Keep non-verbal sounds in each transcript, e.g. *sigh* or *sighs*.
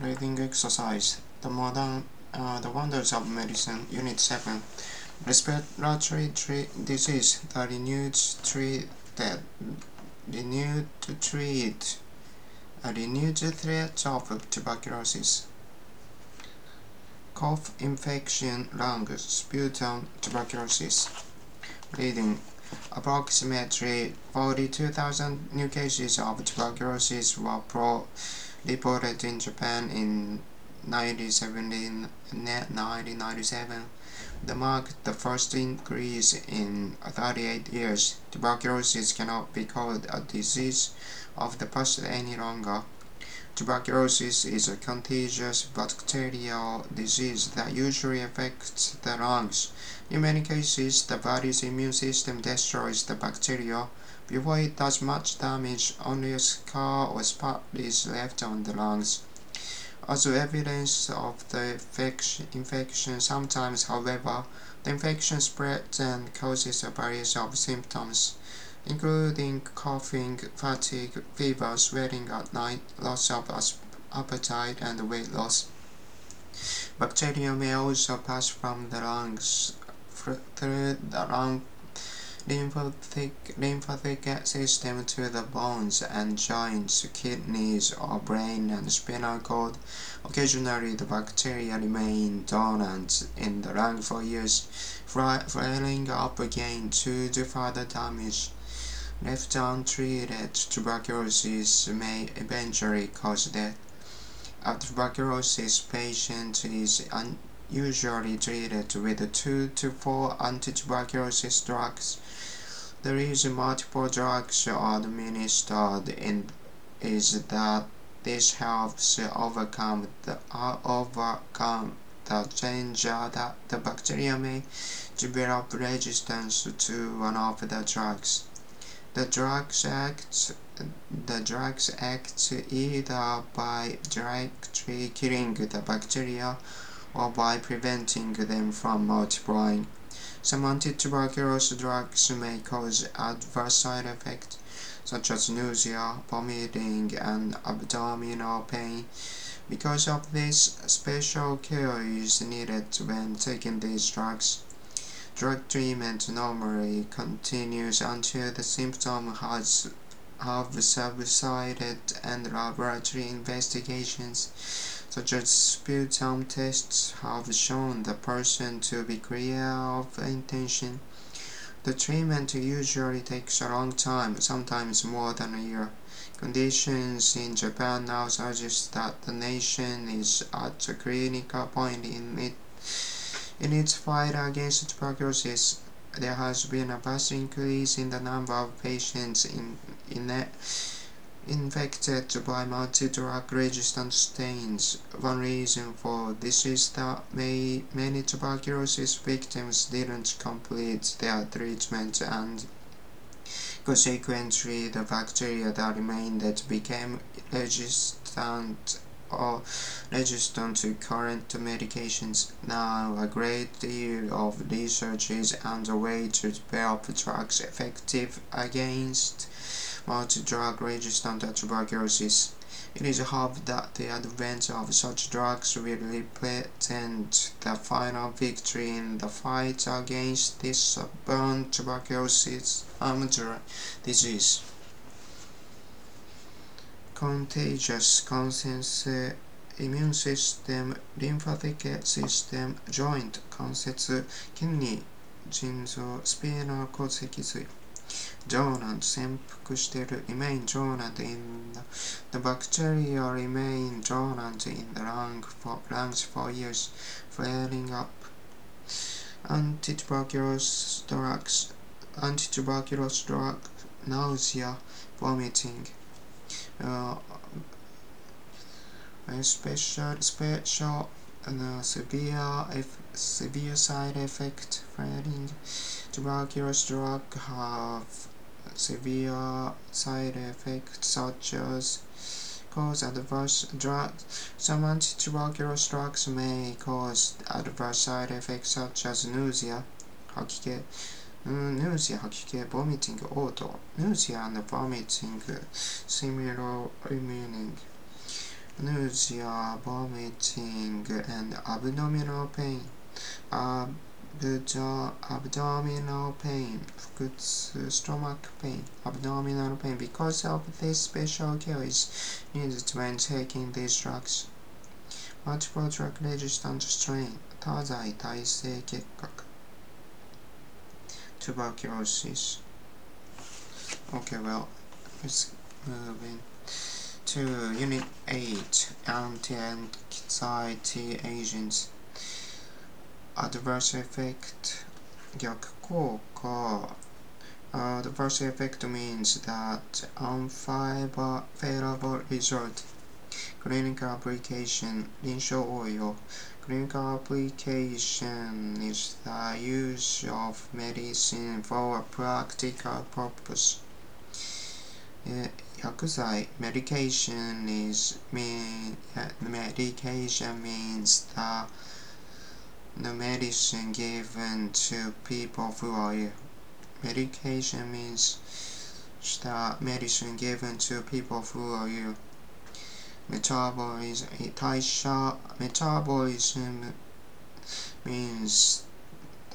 Breathing exercise. The modern, uh, the wonders of medicine. Unit seven. Respiratory disease. The renewed treat that renewed to treat a renewed threat of tuberculosis. Cough, infection, lungs, sputum, tuberculosis. Reading Approximately 42,000 new cases of tuberculosis were reported in Japan in 1997. The marked the first increase in 38 years. Tuberculosis cannot be called a disease of the past any longer. Tuberculosis is a contagious bacterial disease that usually affects the lungs. In many cases, the body's immune system destroys the bacteria before it does much damage. Only a scar or spot is left on the lungs. As evidence of the infection, sometimes, however, the infection spreads and causes a variety of symptoms including coughing, fatigue, fever, sweating at night, loss of appetite, and weight loss. Bacteria may also pass from the lungs through the lung lymphatic, lymphatic system to the bones and joints, kidneys, or brain and spinal cord. Occasionally, the bacteria remain dormant in the lung for years, flaring up again to do further damage. Left untreated, tuberculosis may eventually cause death. A tuberculosis patient is usually treated with two to four anti-tuberculosis drugs. The reason multiple drugs are administered in is that this helps overcome the uh, overcome the danger that the bacteria may develop resistance to one of the drugs. The drugs act the drugs act either by directly killing the bacteria or by preventing them from multiplying. Some anti-tuberculosis drugs may cause adverse side effects such as nausea, vomiting, and abdominal pain. Because of this, special care is needed when taking these drugs. Drug treatment normally continues until the symptom has have subsided and laboratory investigations such as sputum tests have shown the person to be clear of intention. The treatment usually takes a long time, sometimes more than a year. Conditions in Japan now suggest that the nation is at a critical point in it in its fight against tuberculosis, there has been a vast increase in the number of patients in, in infected by multi-drug resistant strains. One reason for this is that may, many tuberculosis victims didn't complete their treatment and consequently the bacteria that remained became resistant or resistant to current medications. Now, a great deal of research is underway to develop drugs effective against multi-drug resistant tuberculosis. It is hoped that the advent of such drugs will represent the final victory in the fight against this stubborn tuberculosis disease contagious conscience immune system lymphatic system joint 関節筋に腎臓スピーナー骨脊髄 Jonah, simp kuşları remain Jonah in the, the bacteria remain Jonah in the lung for, lungs for years, flaring up. Antituberculous drugs, antituberculous drug, nausea, vomiting. Uh, special special uh, severe severe side effect flaring drug have severe side effects such as cause adverse drugs. Some anti-tuberculosis drugs may cause adverse side effects such as nausea, 吐き気 nausea, 吐き気 vomiting, 嘔吐 nausea and vomiting similar meaning nausea, vomiting, and abdominal pain. Abdo abdominal pain, stomach pain, abdominal pain. Because of this special care is needed when taking these drugs. Multiple drug resistant strain, 多剤耐性结核 tuberculosis. Okay, well, let's move in to Unit 8 Anti-anxiety agents. Adverse effect 逆効果 Adverse effect means that unfavorable result clinical application 临床応用 clinical application is the use of medicine for a practical purpose 薬剤 medication is mean medication means the the medicine given to people who are medication means the medicine given to people who are ill metabolism metabolism means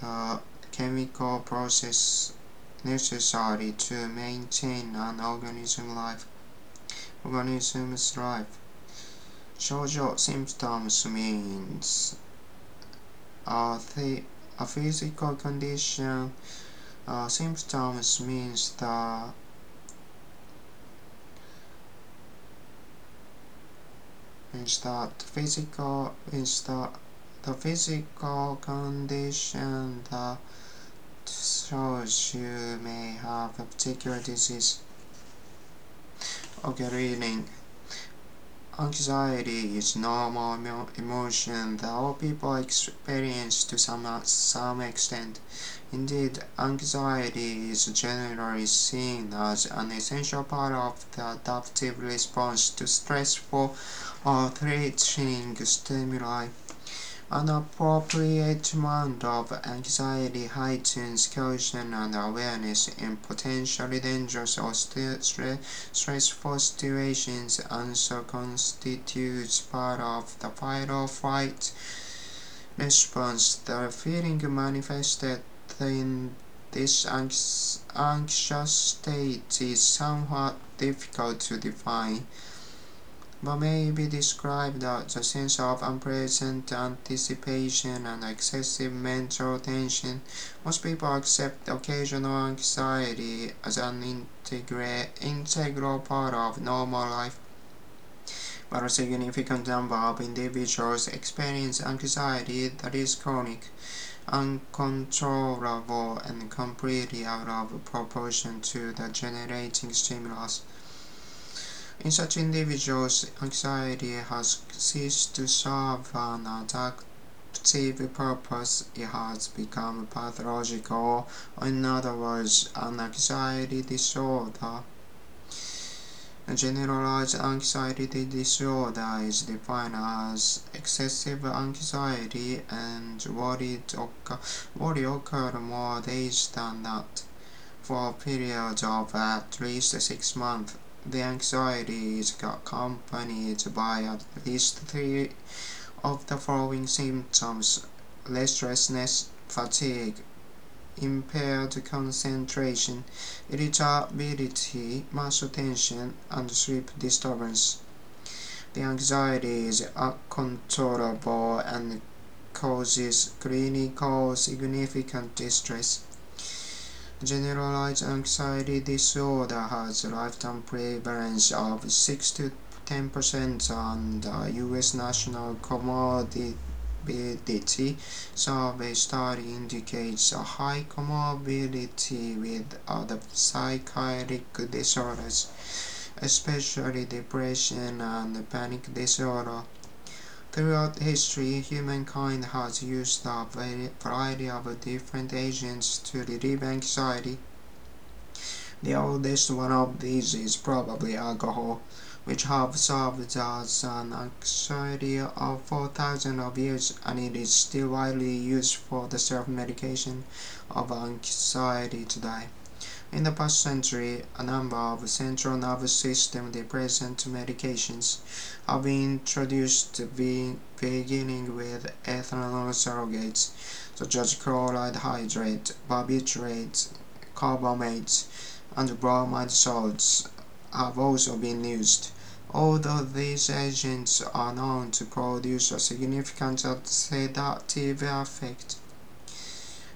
the chemical process necessary to maintain an organism life. Organism's life. 症状 symptoms means a, th a physical condition uh, symptoms means the is that physical is the the physical condition that shows you may have a particular disease. Okay, reading. Anxiety is normal emotion that all people experience to some, some extent. Indeed, anxiety is generally seen as an essential part of the adaptive response to stressful or threatening stimuli. An appropriate amount of anxiety heightens caution and awareness in potentially dangerous or stressful situations and so constitutes part of the fight or flight response. The feeling manifested in this anxious state is somewhat difficult to define but may be described as a sense of unpleasant anticipation and excessive mental tension. Most people accept occasional anxiety as an integral part of normal life, but a significant number of individuals experience anxiety that is chronic, uncontrollable, and completely out of proportion to the generating stimulus. In such individuals, anxiety has ceased to serve an adaptive purpose, it has become pathological, in other words, an anxiety disorder. Generalized anxiety disorder is defined as excessive anxiety and worry occur more days than not for a period of at least six months. The anxiety is accompanied by at least three of the following symptoms restlessness, fatigue, impaired concentration, irritability, muscle tension, and sleep disturbance. The anxiety is uncontrollable and causes clinical significant distress. Generalized anxiety disorder has a lifetime prevalence of 6 to 10% and uh, the U.S. National Comorbidity Survey study indicates a high comorbidity with other psychiatric disorders, especially depression and panic disorder. Throughout history, humankind has used a variety of different agents to relieve anxiety. The oldest one of these is probably alcohol, which have served as an anxiety of 4,000 of years and it is still widely used for the self-medication of anxiety today. In the past century, a number of central nervous system depressant medications have been introduced, beginning with ethanol surrogates such as chloral hydrate, barbiturates, carbamates, and bromide salts have also been used. Although these agents are known to produce a significant sedative effect,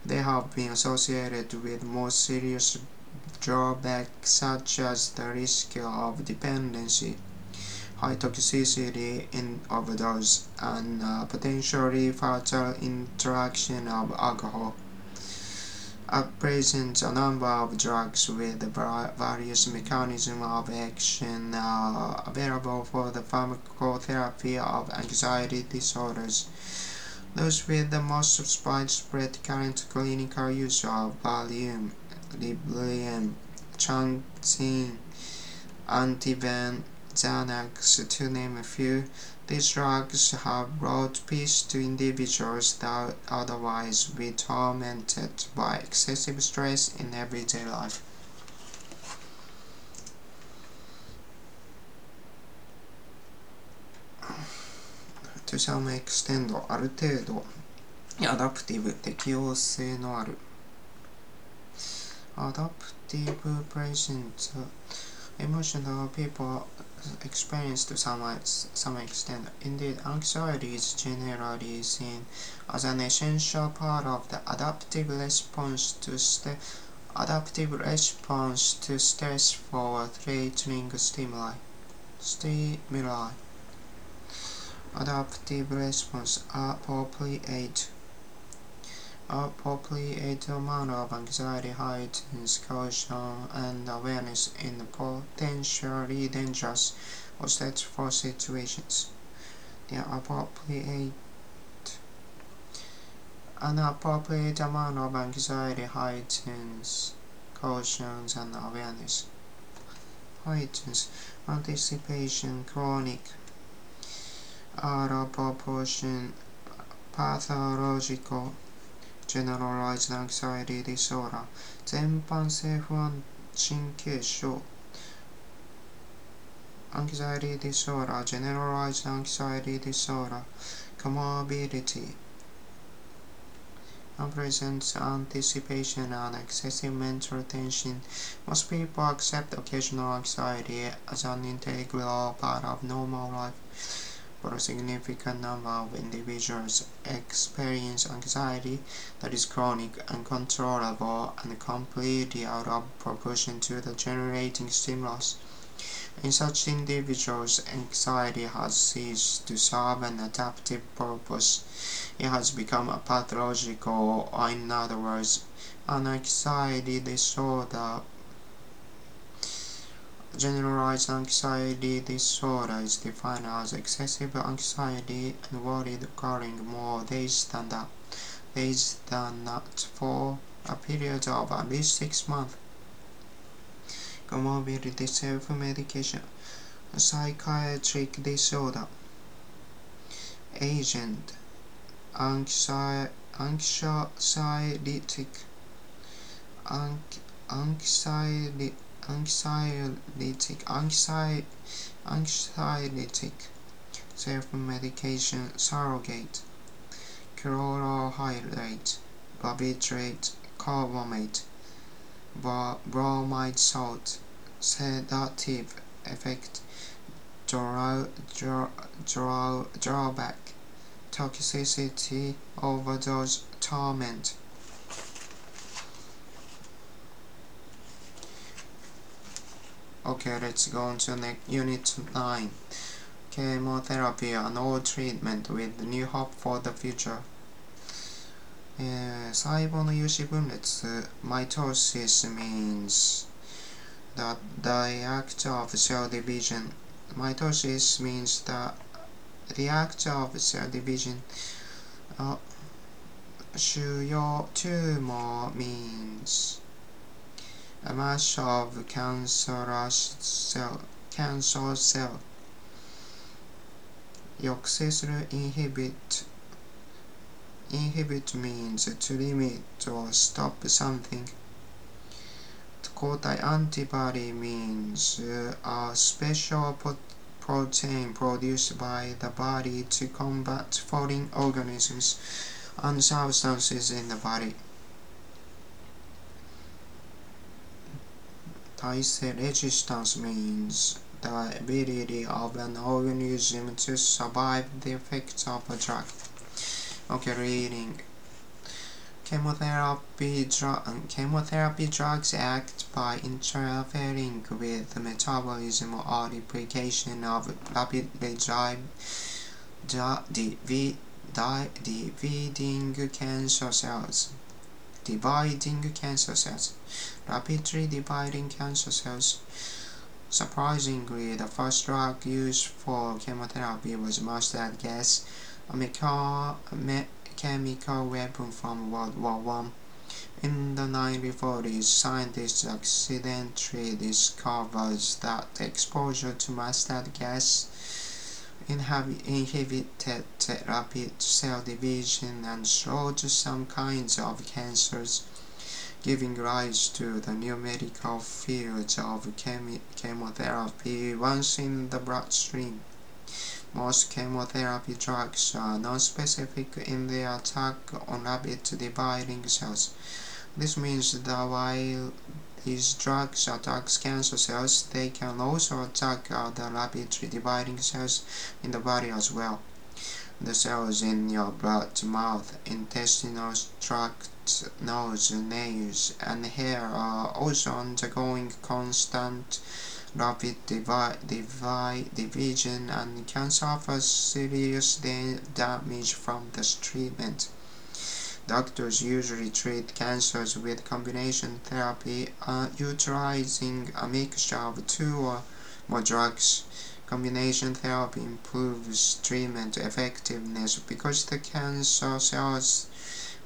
they have been associated with more serious drawbacks such as the risk of dependency, high toxicity in overdose, and uh, potentially fatal interaction of alcohol. At present, a number of drugs with various mechanisms of action are available for the pharmacotherapy of anxiety disorders. Those with the most widespread current clinical use are Valium, Librium, Chantine, Ativan, Xanax, to name a few. These drugs have brought peace to individuals that otherwise be tormented by excessive stress in everyday life. *sighs* To some extent ある程度アダプティブ適応性のある Adaptive present emotional people experience to some, some extent. Indeed, anxiety is generally seen as an essential part of the adaptive response to adaptive response to stressful threatening stimuli. Stimuli. Adaptive response appropriate appropriate amount of anxiety heightens caution and awareness in potentially dangerous or stressful situations. The appropriate an appropriate amount of anxiety heightens caution and awareness. Heightens anticipation chronic out of proportion pathological generalized anxiety disorder 全般性不安神経症 anxiety disorder generalized anxiety disorder comorbidity presents anticipation and excessive mental tension. Most people accept occasional anxiety as an integral part of normal life but a significant number of individuals experience anxiety that is chronic, uncontrollable, and completely out of proportion to the generating stimulus. In such individuals, anxiety has ceased to serve an adaptive purpose. It has become a pathological, or in other words, an anxiety disorder Generalized anxiety disorder is defined as excessive anxiety and worry occurring more days than that, days than that for a period of at least six months. Comorbidity self-medication, psychiatric disorder, agent, anxi anxiolytic, anxiety anxiolytic, anxi anxiolytic, self-medication surrogate, chlorohydrate, barbiturate, carbamate, bromide salt, sedative effect, draw, draw, draw, drawback, toxicity, overdose, torment. Okay, let's go on to next unit 9. Chemotherapy and all treatment with new hope for the future. えー、細胞の有子分裂 mitosis means the, the act of cell division. Mitosis means the, the act of cell division. Uh, 腫瘍 tumor means a mass of cancerous cell, cancer cell 抑制する inhibit inhibit means to limit or stop something to Cold-type antibody means uh, a special protein produced by the body to combat foreign organisms and substances in the body. Type resistance means the ability of an organism to survive the effects of a drug. Okay, reading. Chemotherapy, dr um, chemotherapy drugs act by interfering with the metabolism or replication of rapidly dividing cancer cells. Dividing cancer cells. Rapidly dividing cancer cells. Surprisingly, the first drug used for chemotherapy was mustard gas, a chemical weapon from World War One. In the 1940s, scientists accidentally discovered that exposure to mustard gas inhibited rapid cell division and slowed some kinds of cancers, giving rise to the new medical field of chemotherapy once in the bloodstream. Most chemotherapy drugs are non-specific in their attack on rapid dividing cells. This means that while these drugs attack cancer cells, they can also attack uh, the rapidly dividing cells in the body as well. The cells in your blood, mouth, intestinal tract, nose, nails, and hair are also undergoing constant rapid divide, divide, division and can suffer serious damage from this treatment. Doctors usually treat cancers with combination therapy uh, utilizing a mixture of two or more drugs. Combination therapy improves treatment effectiveness because the cancer cells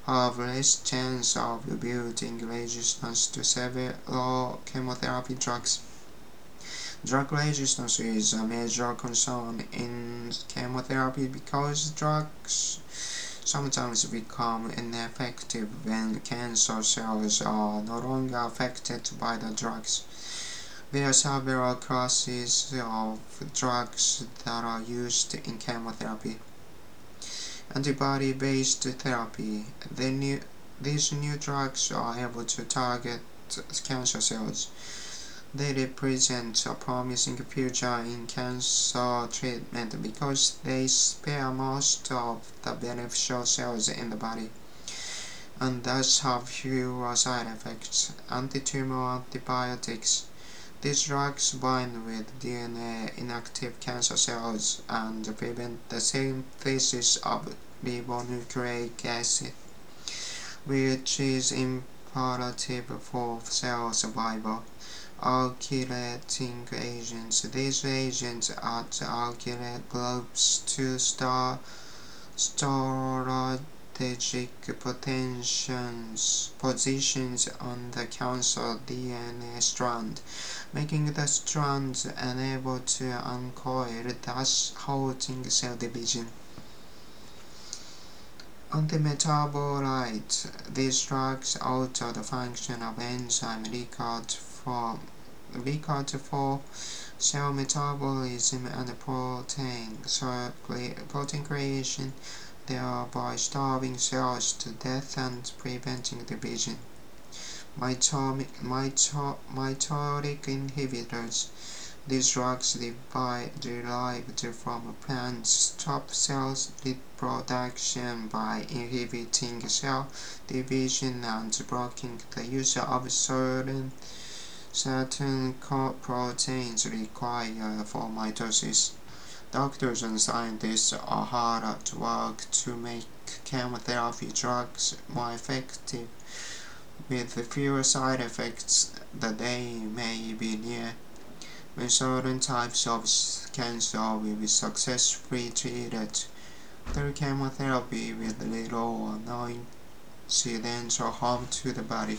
have less chance of building resistance to several chemotherapy drugs. Drug resistance is a major concern in chemotherapy because drugs sometimes become ineffective when cancer cells are no longer affected by the drugs. There are several classes of drugs that are used in chemotherapy. Antibody-based therapy. The new, these new drugs are able to target cancer cells they represent a promising future in cancer treatment because they spare most of the beneficial cells in the body and thus have fewer side effects. Antitumor antibiotics. These drugs bind with DNA inactive cancer cells and prevent the synthesis of ribonucleic acid, which is imperative for cell survival alkylating agents. These agents add alkylate groups to star strategic potentials, positions on the cancer DNA strand, making the strands unable to uncoil, thus halting cell division. Antimetabolite. These drugs alter the function of enzyme required for record for cell metabolism and protein, protein creation, thereby starving cells to death and preventing division. Mitotic, mitotic inhibitors. These drugs derived from plants stop cell reproduction by inhibiting cell division and blocking the use of certain certain proteins required for mitosis. Doctors and scientists are hard at work to make chemotherapy drugs more effective with fewer side effects that they may be near. When certain types of cancer will be successfully treated through chemotherapy with little or no incidental harm to the body.